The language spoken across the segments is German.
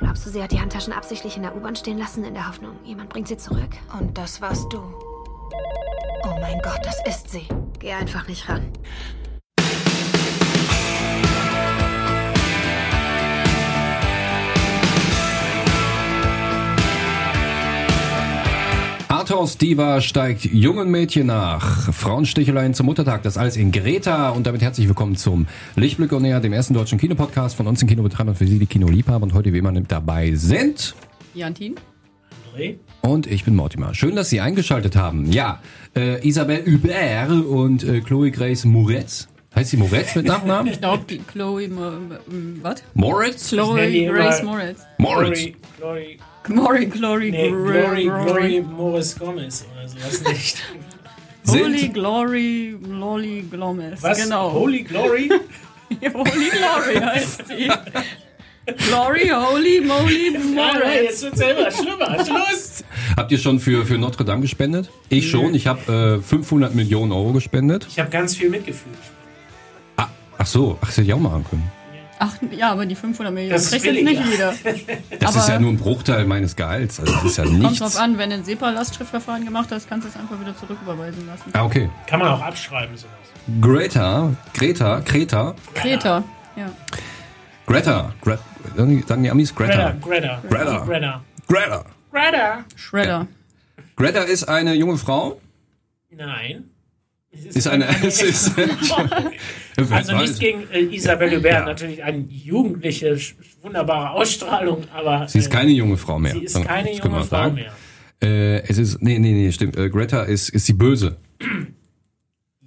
Glaubst du, sie hat die Handtaschen absichtlich in der U-Bahn stehen lassen, in der Hoffnung, jemand bringt sie zurück? Und das warst du. Oh mein Gott, das ist sie. Geh einfach nicht ran. Arthurs Diva steigt jungen Mädchen nach. Frauensticheleien zum Muttertag, das alles in Greta. Und damit herzlich willkommen zum Lichtblick on Air, dem ersten deutschen Kinopodcast von uns, den Kinobetreibern für Sie, die Kinoliebhaber. Und heute wie immer mit dabei sind... Jantin. André. Und ich bin Mortimer. Schön, dass Sie eingeschaltet haben. Ja, äh, Isabelle Hubert und äh, Chloe Grace Moretz. Heißt sie Moretz mit Nachnamen? Ich glaube, Chloe, Mo- was? Moritz? Chloe Grace immer- Moritz. Moritz. Glory, Glory, Glory, Glory, nee, Glory, Glory, Glory Morris Gomez oder sowas nicht. Holy Glory, Lolly Glomes. Was? Genau. Holy Glory? Holy Glory heißt sie. Glory, Holy, Moly, Ja, Moritz. jetzt wird's ja immer schlimmer. Schluss! Habt ihr schon für, für Notre Dame gespendet? Ich schon. Ich habe äh, 500 Millionen Euro gespendet. Ich habe ganz viel Mitgefühl. Ah, ach so, ach, das hätte ich auch machen können. Ach ja, aber die 500 Millionen Das du jetzt nicht wieder. Das Aber- ist ja nur ein Bruchteil meines Gehalts. Also das ist ja Kommt nichts. drauf an, wenn du ein SEPA-Lastschriftverfahren gemacht hast, kannst du es einfach wieder zurücküberweisen lassen. Ah, okay. Kann man auch abschreiben, sowas. Greta, Greta, Greta, Kreta. Ja. Greta, Gre sagen die- Amis Greta, Greta. Greta. Greta. Greta. Greta. Greta. Shredder. Greta ist eine junge Frau. Nein. Es Ist eine. Es ist, Also nichts gegen äh, Isabelle Hubert, Ja. natürlich eine jugendliche, wunderbare Ausstrahlung, aber Sie ist äh, keine junge Frau mehr. sie ist keine junge Frau sagen. mehr. Äh, es ist. Nee, nee, nee, stimmt. Äh, Greta ist, ist die Böse.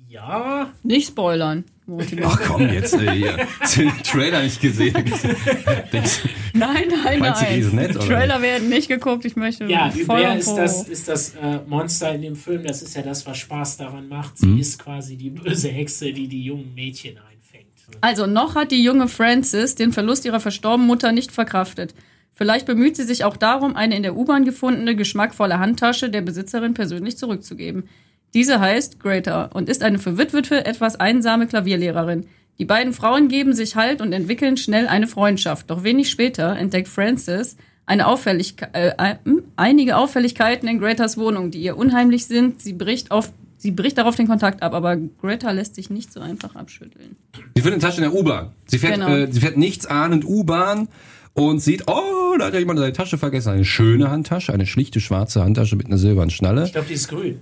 Ja, Nicht spoilern. Mortimer. Ach komm, jetzt äh, hier. Hast du den Trailer nicht gesehen? Denkst, Nein, nein, Meinst du, die nein. ist nett? Trailer werden nicht geguckt. Ich möchte ja Hubert ist das, ist das äh, Monster in dem Film, das ist ja das, was Spaß daran macht. Mhm. Sie ist quasi die böse Hexe, die die jungen Mädchen einfängt. Also noch hat die junge Frances den Verlust ihrer verstorbenen Mutter nicht verkraftet. Vielleicht bemüht sie sich auch darum, eine in der U-Bahn gefundene, geschmackvolle Handtasche der Besitzerin persönlich zurückzugeben. Diese heißt Greta und ist eine verwitwete, etwas einsame Klavierlehrerin. Die beiden Frauen geben sich Halt und entwickeln schnell eine Freundschaft. Doch wenig später entdeckt Frances eine Auffälligke äh, ein- einige Auffälligkeiten in Gretas Wohnung, die ihr unheimlich sind. Sie bricht, auf, sie bricht darauf den Kontakt ab, aber Greta lässt sich nicht so einfach abschütteln. Sie findet eine Tasche in der U-Bahn. Sie fährt, Genau. äh, sie fährt nichts ahnend U-Bahn und sieht, oh, da hat ja jemand seine Tasche vergessen. Eine schöne Handtasche, eine schlichte schwarze Handtasche mit einer silbernen Schnalle. Ich glaube, die ist grün.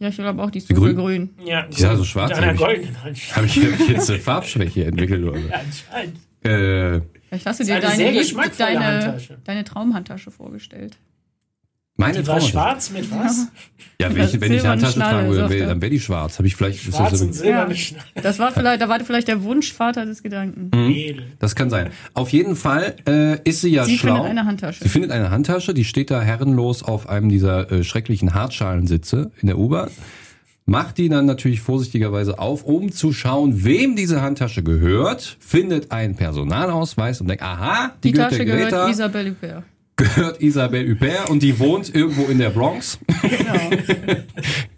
Ja, ich glaube auch, die ist grün? dunkelgrün. Ja, Die sah so schwarz Mit einer goldenen. Habe ich, hab ich jetzt eine Farbschwäche entwickelt? Oder? Ja, anscheinend. Äh, Vielleicht hast du dir eine deine, deine, deine Traumhandtasche vorgestellt. Meine Die war Frau. schwarz mit was? Ja, wenn ich, wenn ich eine Handtasche Schnalle, tragen würde, wär- dann wäre die schwarz. Habe ich vielleicht. ist das Schwarz so- und silberne Ja. Schnalle. Das war vielleicht, da war vielleicht der Wunschvater des Gedanken. Edel. Das kann sein. Auf jeden Fall äh, ist sie ja Sie schlau. findet eine Handtasche. Sie findet eine Handtasche, die steht da herrenlos auf einem dieser äh, schrecklichen Hartschalensitze in der U-Bahn. Macht die dann natürlich vorsichtigerweise auf, um zu schauen, wem diese Handtasche gehört, findet einen Personalausweis und denkt, aha, die, Die gehört Tasche der gehört Isabelle Huppert. Gehört Isabelle Huppert und die wohnt irgendwo in der Bronx. Genau.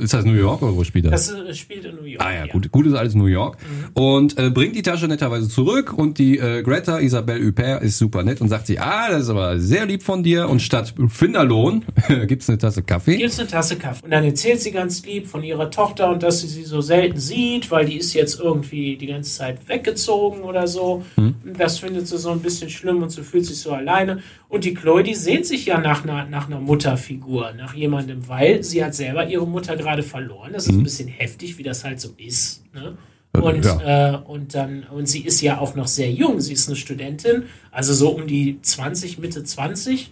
Ist das New York oder wo spielt das? Das äh, spielt in New York. Ah ja, gut, gut ist alles New York. Und äh, bringt die Tasche netterweise zurück und die äh, Greta Isabelle Huppert ist super nett und sagt sie, ah, das ist aber sehr lieb von dir und statt Finderlohn gibt's eine Tasse Kaffee. Gibt's eine Tasse Kaffee. Und dann erzählt sie ganz lieb von ihrer Tochter und dass sie sie so selten sieht, weil die ist jetzt irgendwie die ganze Zeit weggezogen oder so. Und das findet sie so ein bisschen schlimm und sie fühlt sich so alleine. Und die Chloe, die sehnt sich ja nach einer, nach einer Mutterfigur, nach jemandem, weil sie hat selber ihre Mutter gerade verloren. Das ist ein bisschen heftig, wie das halt so ist. Ne? Und, äh, und dann, und sie ist ja auch noch sehr jung. Sie ist eine Studentin, also so um die 20, Mitte 20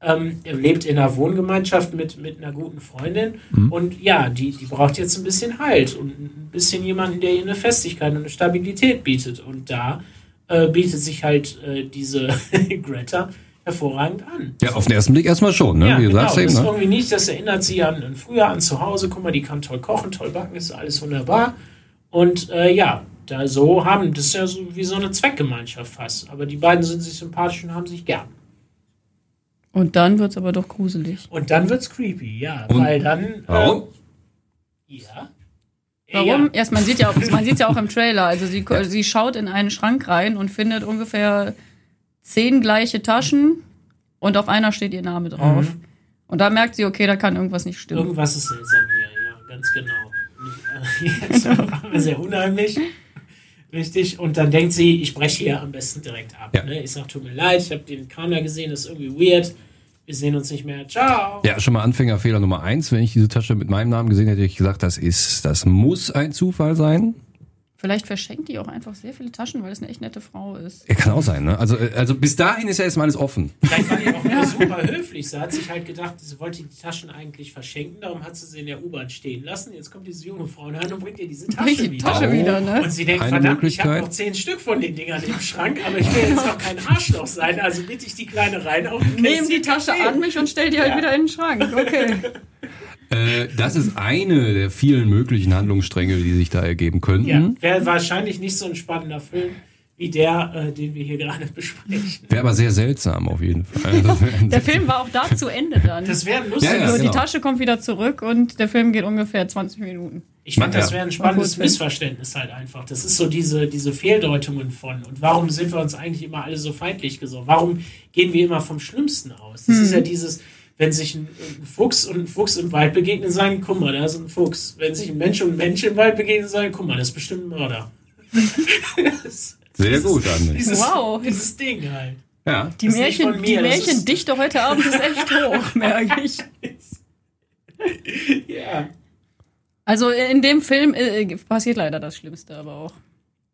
ähm, lebt in einer Wohngemeinschaft mit, mit einer guten Freundin und ja, die, die braucht jetzt ein bisschen Halt und ein bisschen jemanden, der ihr eine Festigkeit und eine Stabilität bietet. Und da äh, bietet sich halt äh, diese Greta hervorragend an. Ja, auf den ersten Blick erstmal schon, ne? Ja, Wie du genau. sagst das eben, ne? irgendwie nicht, das erinnert sie an, an früher, an zu Hause. Guck mal, die kann toll kochen, toll backen, ist alles wunderbar. Und äh, ja, da so haben, das ist ja so wie so eine Zweckgemeinschaft fast. Aber die beiden sind sich sympathisch und haben sich gern. Und dann wird's aber doch gruselig. Und dann wird's creepy, ja, Und- weil dann. Äh, Warum? Ja. Warum? Ja. Erst, man sieht ja auch, man sieht's ja auch im Trailer. Also sie, sie schaut in einen Schrank rein und findet ungefähr zehn gleiche Taschen und auf einer steht ihr Name drauf. Mhm. Und da merkt sie, okay, da kann irgendwas nicht stimmen. Irgendwas ist seltsam hier, ja, ganz genau. Das war sehr unheimlich. Richtig. Und dann denkt sie, ich breche hier am besten direkt ab. Ja. Ne? Ich sag, tut mir leid, ich habe den Kran da gesehen, das ist irgendwie weird. Wir sehen uns nicht mehr. Ciao. Ja, schon mal Anfängerfehler Nummer eins. Wenn ich diese Tasche mit meinem Namen gesehen hätte, hätte ich gesagt, das ist, das muss ein Zufall sein. Vielleicht verschenkt die auch einfach sehr viele Taschen, weil es eine echt nette Frau ist. Ja, kann auch sein, ne? Also, äh, also bis dahin ist ja erstmal alles offen. Vielleicht war die auch nur super höflich. Sie hat sich halt gedacht, sie wollte die Taschen eigentlich verschenken, darum hat sie sie in der U-Bahn stehen lassen. Jetzt kommt diese junge Frau und bringt ihr diese Tasche Bringt die wieder. Tasche wieder, ne? Und sie denkt, Eine verdammt, ich habe noch zehn Stück von den Dingern im Schrank, aber ich will jetzt noch kein Arschloch sein, also bitte ich die Kleine rein auf den Nehm die Tasche an mich und stell die halt Ja. wieder in den Schrank. Okay. Äh, das ist eine der vielen möglichen Handlungsstränge, die sich da ergeben könnten. Ja, wäre wahrscheinlich nicht so ein spannender Film wie der, äh, den wir hier gerade besprechen. Wäre aber sehr seltsam auf jeden Fall. Also, Der Film war auch da zu Ende dann. Das wäre ein lustiges. Ja, ja, also genau. die Tasche kommt wieder zurück und der Film geht ungefähr 20 Minuten. Ich fand, das Ja. wäre ein spannendes Missverständnis halt einfach. Das ist so diese, diese Fehldeutungen von. Und warum sind wir uns eigentlich immer alle so feindlich gesonnen? Warum gehen wir immer vom Schlimmsten aus? Das ist ja dieses, wenn sich ein, Fuchs und ein Fuchs im Wald begegnen, sagen, guck mal, da ist ein Fuchs. Wenn sich ein Mensch und ein Mensch im Wald begegnen, sagen, guck mal, das ist bestimmt ein Mörder. Das- Sehr gut, André. Dieses, Wow. Dieses Ding halt. Ja. Die Das ist nicht Märchen, von die Märchendichte heute Abend ist echt hoch, merke ich. Ja. Also in dem Film äh, passiert leider das Schlimmste aber auch.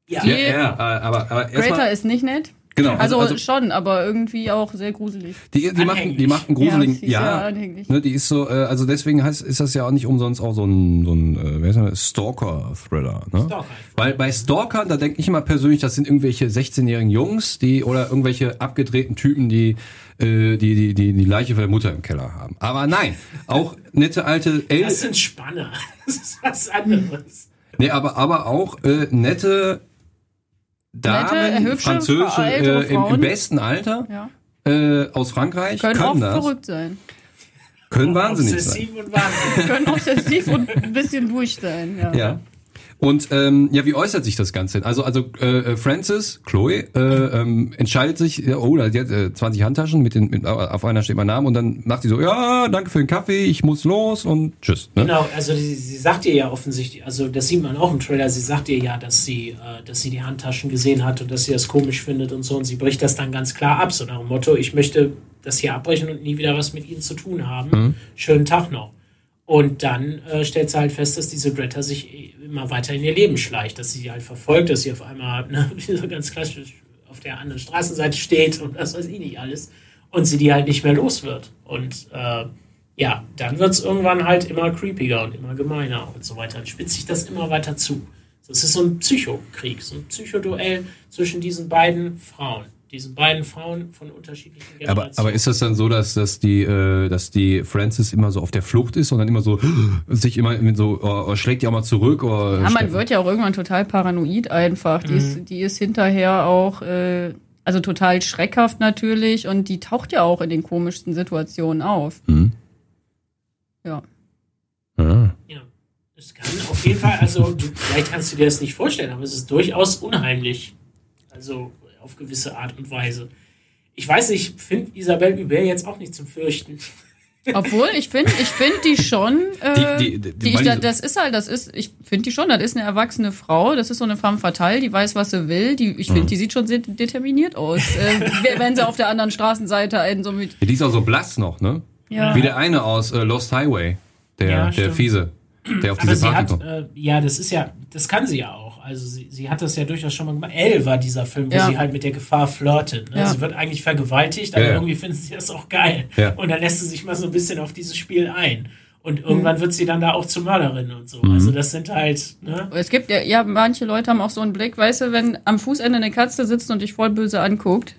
Ja. Ja, ja, aber, aber Greta erstmal, ist nicht nett. Genau, Also, also, also schon, aber irgendwie auch sehr gruselig. die, die machen, die Anhänglich. machen gruseligen, Ja, ja, ne, die ist so, äh, also deswegen heißt, ist das ja auch nicht umsonst auch so ein, so ein, äh, wer ist das, Stalker-Thriller, ne? Stalker. Weil bei Stalkern, da denke ich immer persönlich, das sind irgendwelche 16-jährigen Jungs, die oder irgendwelche abgedrehten Typen, die äh, die, die die die Leiche von der Mutter im Keller haben. Aber nein, auch nette alte Das El sind Spanner. Das ist was anderes. nee, aber aber auch äh, nette Damen, Nette, hübsche, französische ältere äh, im, im besten Alter Ja. äh, aus Frankreich Können, können, auch das, verrückt sein. können wahnsinnig sein. Obsessiv und wahnsinnig. Können obsessiv und ein bisschen durch sein. Ja. Ja. Und ähm, ja, wie äußert sich das Ganze? denn? Also also äh, Francis, Chloe, äh, ähm, entscheidet sich, ja, oh, da hat äh, 20 Handtaschen mit den mit, auf einer steht mein Name und dann macht sie so, ja, danke für den Kaffee, ich muss los und tschüss. Ne? Genau, also sie, sie sagt ihr ja offensichtlich, also das sieht man auch im Trailer, sie sagt ihr ja, dass sie, äh, dass sie die Handtaschen gesehen hat und dass sie das komisch findet und so und sie bricht das dann ganz klar ab, so nach dem Motto, ich möchte das hier abbrechen und nie wieder was mit ihnen zu tun haben. Schönen Tag noch. Und dann äh, stellt sie halt fest, dass diese Greta sich immer weiter in ihr Leben schleicht, dass sie sie halt verfolgt, dass sie auf einmal ne, so ganz klassisch auf der anderen Straßenseite steht und das weiß ich nicht alles und sie die halt nicht mehr los wird. Und äh, ja, dann wird es irgendwann halt immer creepiger und immer gemeiner und so weiter. Dann spitzt sich das immer weiter zu. Das ist so ein Psychokrieg, so ein Psychoduell zwischen diesen beiden Frauen. Diesen beiden Frauen von unterschiedlichen Aber, Generationen. aber ist das dann so, dass, dass die, äh, dass die Francis immer so auf der Flucht ist und dann immer so sich immer so oh, oh, schlägt die auch mal zurück oder Ja, man wird ja auch irgendwann total paranoid einfach. Die, ist, die ist hinterher auch, äh, also total schreckhaft natürlich und die taucht ja auch in den komischsten Situationen auf. Mhm. Ja. Ja. Ja, es kann auf jeden Fall, also du, vielleicht kannst du dir das nicht vorstellen, aber es ist durchaus unheimlich. Also auf gewisse Art und Weise. Ich weiß nicht, ich finde Isabelle Hubert jetzt auch nicht zum Fürchten. Obwohl, ich finde, ich finde die schon, äh, Die- die, die- die- ich, da, das ist halt, das ist, ich finde die schon, das ist eine erwachsene Frau, das ist so eine femme fatale, die weiß, was sie will, die, ich Mhm. finde, die sieht schon sehr determiniert aus, äh, wenn sie auf der anderen Straßenseite einen so mit, Die ist auch so blass noch, ne? ja. Wie der eine aus äh, Lost Highway, der, Ja, der. Fiese, der auf Aber diese sie Party hat, kommt. äh, ja, das ist ja, das kann sie ja auch. Also sie, sie hat das ja durchaus schon mal gemacht. Elle war dieser Film, wo Ja. sie halt mit der Gefahr flirtet. Ne? Ja. Sie wird eigentlich vergewaltigt, aber Ja, irgendwie findet sie das auch geil. Ja. Und dann lässt sie sich mal so ein bisschen auf dieses Spiel ein. Und Mhm. irgendwann wird sie dann da auch zur Mörderin und so. Mhm. Also das sind halt, ne? Es gibt ja, ja, manche Leute haben auch so einen Blick, weißt du, wenn am Fußende eine Katze sitzt und dich voll böse anguckt,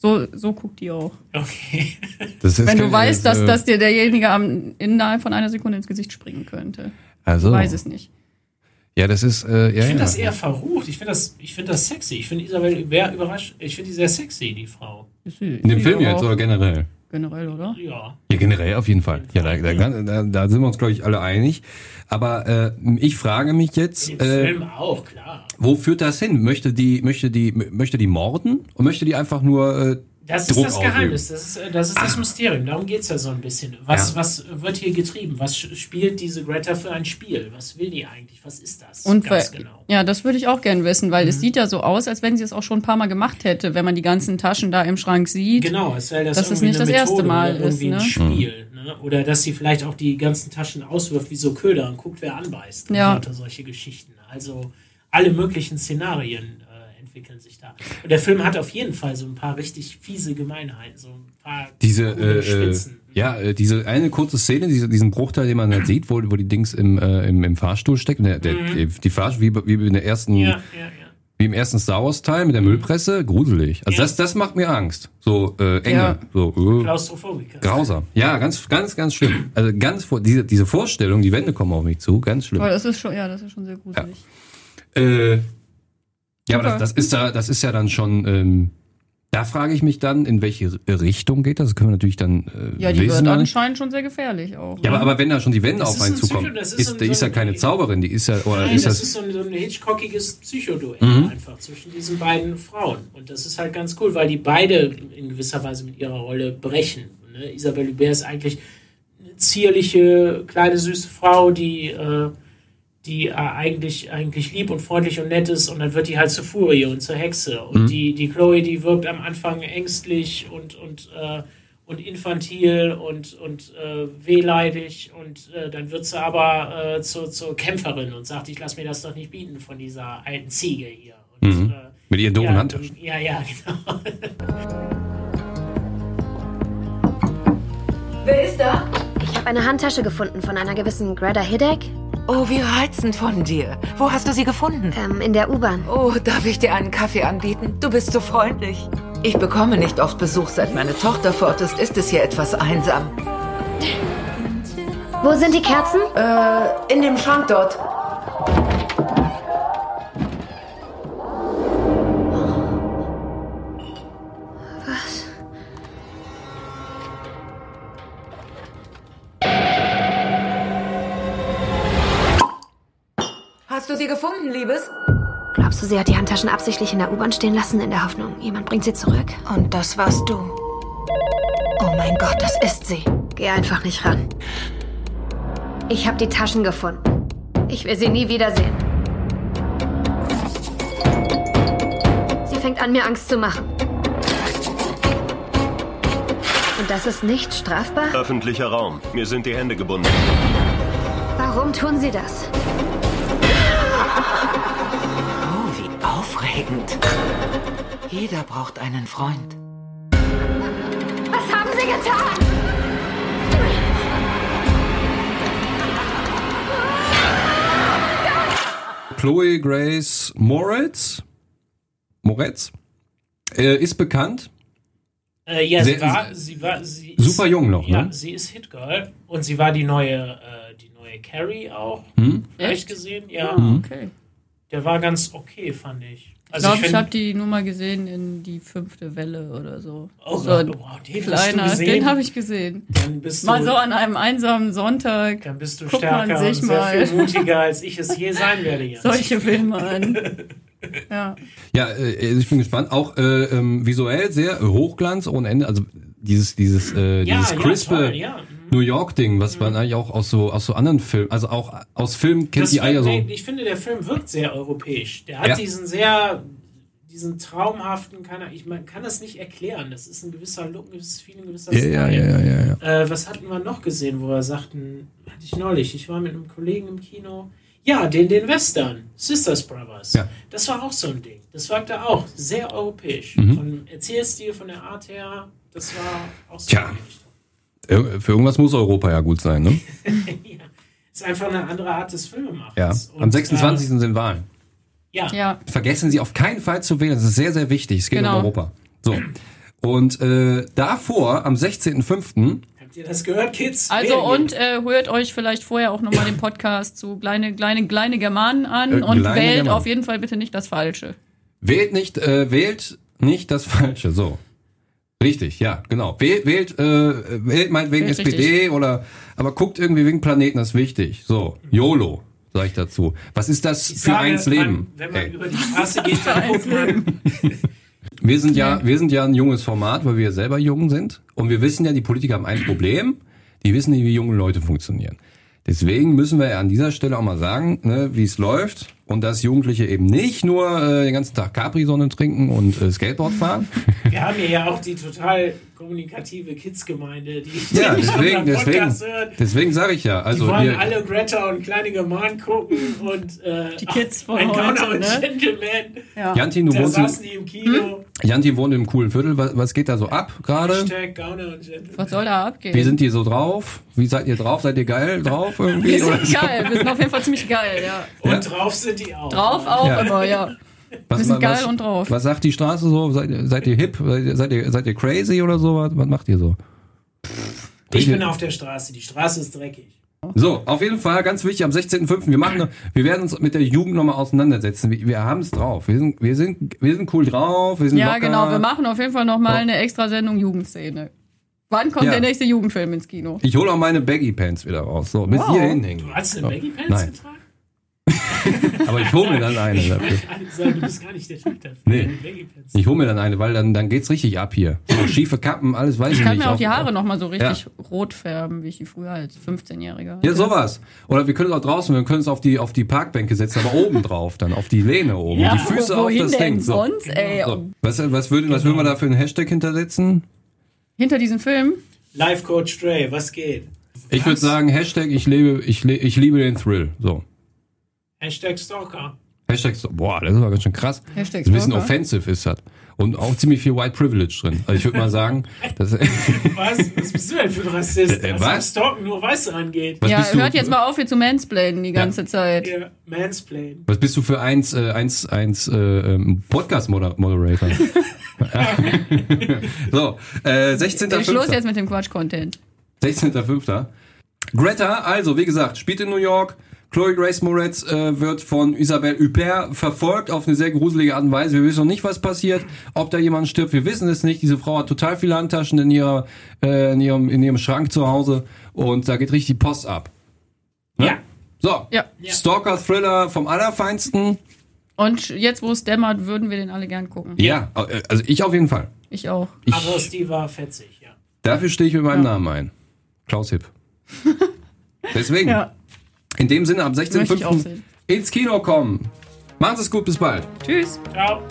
so, so guckt die auch. Okay. Das ist Wenn du weißt, dass, äh, dass dir derjenige am, innerhalb von einer Sekunde ins Gesicht springen könnte. also, Weiß es nicht. Ja, das ist, äh, ja, Ich finde ja. das eher verrucht. Ich finde das, ich finde das sexy. Ich finde Isabelle Hubert überrascht. Ich finde die sehr sexy, die Frau. In dem Film jetzt oder generell? generell, oder? Ja. Ja, generell auf jeden Fall. Ja, da, da, da, da sind wir uns, glaube ich, alle einig. Aber äh, ich frage mich jetzt, Im äh, Film auch, klar. wo führt das hin? Möchte die, möchte die, möchte die morden? Und möchte die einfach nur äh, Das ist Druck das ausüben? Geheimnis, das ist, äh, das, ist das Mysterium. Darum geht's ja so ein bisschen. Was, Ja. was wird hier getrieben? Was spielt diese Greta für ein Spiel? Was will die eigentlich? Was ist das? Und Ganz genau. Ja, das würde ich auch gern wissen, weil es sieht ja so aus, als wenn sie es auch schon ein paar Mal gemacht hätte, wenn man die ganzen Taschen da im Schrank sieht. Genau, es wäre das dass es irgendwie nicht das erste Methode Mal oder irgendwie ist, ein ne? Spiel. Ne? Oder dass sie vielleicht auch die ganzen Taschen auswirft wie so Köder und guckt, wer anbeißt. Und Ja. solche Geschichten. Also alle möglichen Szenarien äh, entwickeln sich da. Und der Film hat auf jeden Fall so ein paar richtig fiese Gemeinheiten, so ein paar diese, äh, äh, Spitzen. ja, äh, diese eine kurze Szene, diese, diesen Bruchteil, den man halt sieht, wo, wo die Dings im, äh, im, im Fahrstuhl steckt. Der, der, die, die Fahrstuhl, wie, wie in der ersten, Mhm. Ja, ja, ja. wie im ersten Star Wars Teil mit der Müllpresse, gruselig. Also Ja. das, das macht mir Angst. So äh, enge, Ja. so äh, Klaustrophobiker. grausam. Ja, ganz, ganz, ganz schlimm. Also ganz vor diese, diese Vorstellung, die Wände kommen auf mich zu, ganz schlimm. Aber das ist schon, ja, das ist schon sehr gruselig. Äh, ja, aber das, das ist da, das ist ja dann schon. Ähm, da frage ich mich dann, in welche Richtung geht das? Das können wir natürlich dann äh, Ja, die wissen. wird anscheinend schon sehr gefährlich auch. Ja, aber, aber wenn da schon die Wände Das auf einen ein zukommen, Psycho- ist ist, so ein- die ist ja so keine Zauberin, die ist ja, oder Nein, ist das, das, ist so ein, so ein Hitchcockiges Psychoduell Mhm. einfach zwischen diesen beiden Frauen. Und das ist halt ganz cool, weil die beide in gewisser Weise mit ihrer Rolle brechen. Ne? Isabelle Hubert ist eigentlich eine zierliche, kleine, süße Frau, die, äh, die äh, eigentlich, eigentlich lieb und freundlich und nett ist und dann wird die halt zur Furie und zur Hexe. Und die, die Chloe, die wirkt am Anfang ängstlich und, und, äh, und infantil und, und äh, wehleidig und äh, dann wird sie aber äh, zur, zur Kämpferin und sagt, ich lass mir das doch nicht bieten von dieser alten Ziege hier. Und, Mhm. äh, mit ihren doofen ja, Handtaschen? Ja, ja, genau. Wer ist da? Ich habe eine Handtasche gefunden von einer gewissen Greta Hiddek Oh, wie reizend von dir. Wo hast du sie gefunden? ähm, in der U-Bahn. Oh, darf ich dir einen Kaffee anbieten? Du bist so freundlich. Ich bekomme nicht oft Besuch, seit meine Tochter fort ist, ist es hier etwas einsam. Wo sind die Kerzen? Äh, in dem Schrank dort. Hast du sie gefunden, Liebes? Glaubst du, sie hat die Handtaschen absichtlich in der U-Bahn stehen lassen, in der Hoffnung, jemand bringt sie zurück? Und das warst du. Oh mein Gott, das ist sie. Geh einfach nicht ran. Ich habe die Taschen gefunden. Ich will sie nie wiedersehen. Sie fängt an, mir Angst zu machen. Und das ist nicht strafbar? Öffentlicher Raum. Mir sind die Hände gebunden. Warum tun sie das? Aufregend. Jeder braucht einen Freund. Was haben sie getan? Chloe Grace Moretz, Moretz äh, ist bekannt. Äh, ja, Sehr- sie war, sie war, sie Super jung noch, ja, ne? sie ist Hitgirl und sie war die neue, äh, die neue Carrie auch. Hm? Echt gesehen? Ja, Okay. der war ganz okay, fand ich. Ich Also glaube, ich, find- habe die nur mal gesehen in die fünfte Welle oder so. Oh so Gott, wow, den hast du kleiner, gesehen? den habe ich gesehen. Dann bist du, Mal so an einem einsamen Sonntag dann bist du stärker sich und sehr mal viel mutiger, als ich es je sein werde. Jens. solche Filme an. Ja. Ja, äh, ich bin gespannt. Auch äh, ähm, visuell sehr Hochglanz ohne Ende. Also dieses dieses äh, ja, dieses ja, crispe toll, ja. New York Ding, was man eigentlich auch aus so aus so anderen Filmen, also auch aus Filmen kennt Das die Eier so. Ich finde, der Film wirkt sehr europäisch. Der hat Ja. diesen sehr, diesen traumhaften, kann ich man kann das nicht erklären. Das ist ein gewisser Look, ein gewisses Feeling, ein gewisser Ja, ja, Style. ja, ja, ja. Äh, was hatten wir noch gesehen, wo wir sagten, hatte ich neulich, ich war mit einem Kollegen im Kino. Ja, den, den Western, Sisters Brothers. Ja. Das war auch so ein Ding. Das war da auch sehr europäisch. Mhm. Vom Erzählstil, von der Art her, das war auch so. Tja. in die Richtung. Ir- Für irgendwas muss Europa ja gut sein, ne? ja. Ist einfach eine andere Art des Filmemachens. Ja. Am Und, 26. Äh, sind Wahlen. ja. ja. Vergessen Sie auf keinen Fall zu wählen. Das ist sehr, sehr wichtig. Es geht Genau. um Europa. So. Und äh, davor, am 16.05., Habt ihr das gehört, Kids? Also Wählen und äh, hört euch vielleicht vorher auch nochmal den Podcast zu kleine, kleine, kleine Germanen an Äh, und kleine wählt Germanen. auf jeden Fall bitte nicht das Falsche. wählt nicht, äh, wählt nicht das Falsche. So. Richtig, ja, genau. Wählt, wählt, äh, wählt meinetwegen Wählt SPD richtig. oder, aber guckt irgendwie wegen Planeten, das ist wichtig. So, YOLO, sag ich dazu. Was ist das Ich für sage, eins man, Leben? wenn man Ey, über die Straße geht, dann guckt man. wir sind ja, wir sind ja ein junges Format, weil wir selber jung sind. Und wir wissen ja, die Politiker haben ein Problem. Die wissen nicht, wie junge Leute funktionieren. Deswegen müssen wir ja an dieser Stelle auch mal sagen, ne, wie es läuft. Und dass Jugendliche eben nicht nur äh, den ganzen Tag Capri-Sonne trinken und äh, Skateboard fahren. Wir haben hier ja auch die total kommunikative Kids-Gemeinde, die Ja, die deswegen, deswegen, Podcast hört. deswegen sage ich ja. Die Also wollen hier, alle Greta und kleine German gucken und äh, Die Kids von ein heute, Gauner und ne? Gentleman. Ja. Jantin, du Da saßen die im Kino. Jantin wohnt im coolen Viertel. Was, was geht da so ab gerade? Hashtag Gauner und Gentleman. Was soll da abgehen? Wie sind die so drauf? Wie seid ihr drauf? Seid ihr geil drauf irgendwie? wir Oder sind so? geil. Wir sind auf jeden Fall ziemlich geil, ja. Und Ja. drauf sind die auch. Drauf auch Ja. immer, ja. Was, Wir sind geil was, und drauf. Was sagt die Straße so? Seid, ihr- seid ihr hip? Seid ihr, seid ihr, seid ihr crazy oder so? Was, was macht ihr so? Ich bin auf der Straße. Die Straße ist dreckig. So, auf jeden Fall ganz wichtig, am 16.05. Wir machen, wir werden uns mit der Jugend nochmal auseinandersetzen. Wir, wir haben es drauf. Wir sind, wir sind, wir sind cool drauf. Wir sind Ja, locker. genau. Wir machen auf jeden Fall nochmal eine extra Sendung Jugendszene. Wann kommt Ja. der nächste Jugendfilm ins Kino? Ich hole auch meine Baggy Pants wieder raus. So, bis Wow. hierhin hängen. Du hast eine Baggy Pants Nein. getragen? Aber ich hole mir dann eine Ich dafür. sagen, du bist gar nicht der Typ dafür. Nee. Ich hole mir dann eine, weil dann, dann geht's richtig ab hier. So, schiefe Kappen, alles weiß ich, Ich kann nicht. mir auch die Haare nochmal so richtig rot färben, wie ich die früher als 15-Jähriger. Ja, sowas. Oder wir können es auch draußen, wir können es auf die, auf die Parkbänke setzen, aber oben drauf dann, auf die Lehne oben. Ja, die Füße auf das denn Ding. So. sonst, ey? So. Was, was, würden, was würden wir da für einen Hashtag hintersetzen? Hinter diesem Film? Life Coach Dre, was geht? Ich würde sagen, Hashtag ich lebe, ich, le ich liebe den Thrill. So. Hashtag Stalker. Hashtag so, boah, das ist aber ganz schön krass. Hashtag ist ein bisschen Stalker. offensive ist das. Und auch ziemlich viel White Privilege drin. Also ich würde mal sagen, das, Was? Was bist du denn für ein Rassist? Äh, was? was? Stalken nur Weiße angeht. was ja, bist du, hört jetzt mal auf, hier zu mansplainen die ganze Zeit. Hier, Mansplain. Was bist du für eins, äh, eins, eins äh, ähm, Podcast-Moderator? so, äh, 16.05. Schluss jetzt mit dem Quatsch-Content. 16.05. Greta, also wie gesagt, spielt in New York. Chloe Grace Moretz äh, wird von Isabelle Huppert verfolgt auf eine sehr gruselige Art und Weise. Wir wissen noch nicht, was passiert, ob da jemand stirbt. Wir wissen es nicht. Diese Frau hat total viele Handtaschen in ihrer, äh, in ihrem, in ihrem Schrank zu Hause und da geht richtig die Post ab. Ne? Ja. So, Ja. Stalker Thriller vom allerfeinsten. Und jetzt, wo es dämmert, würden wir den alle gern gucken. Ja, äh, also ich auf jeden Fall. Ich auch. Ich, Aber die war fetzig, ja. dafür stehe ich mit meinem Ja. Namen ein. Klaus Hipp. Deswegen. Ja. In dem Sinne, auch 16.05. sehen. ins Kino kommen. Machen Sie es gut, bis bald. Tschüss. Ciao.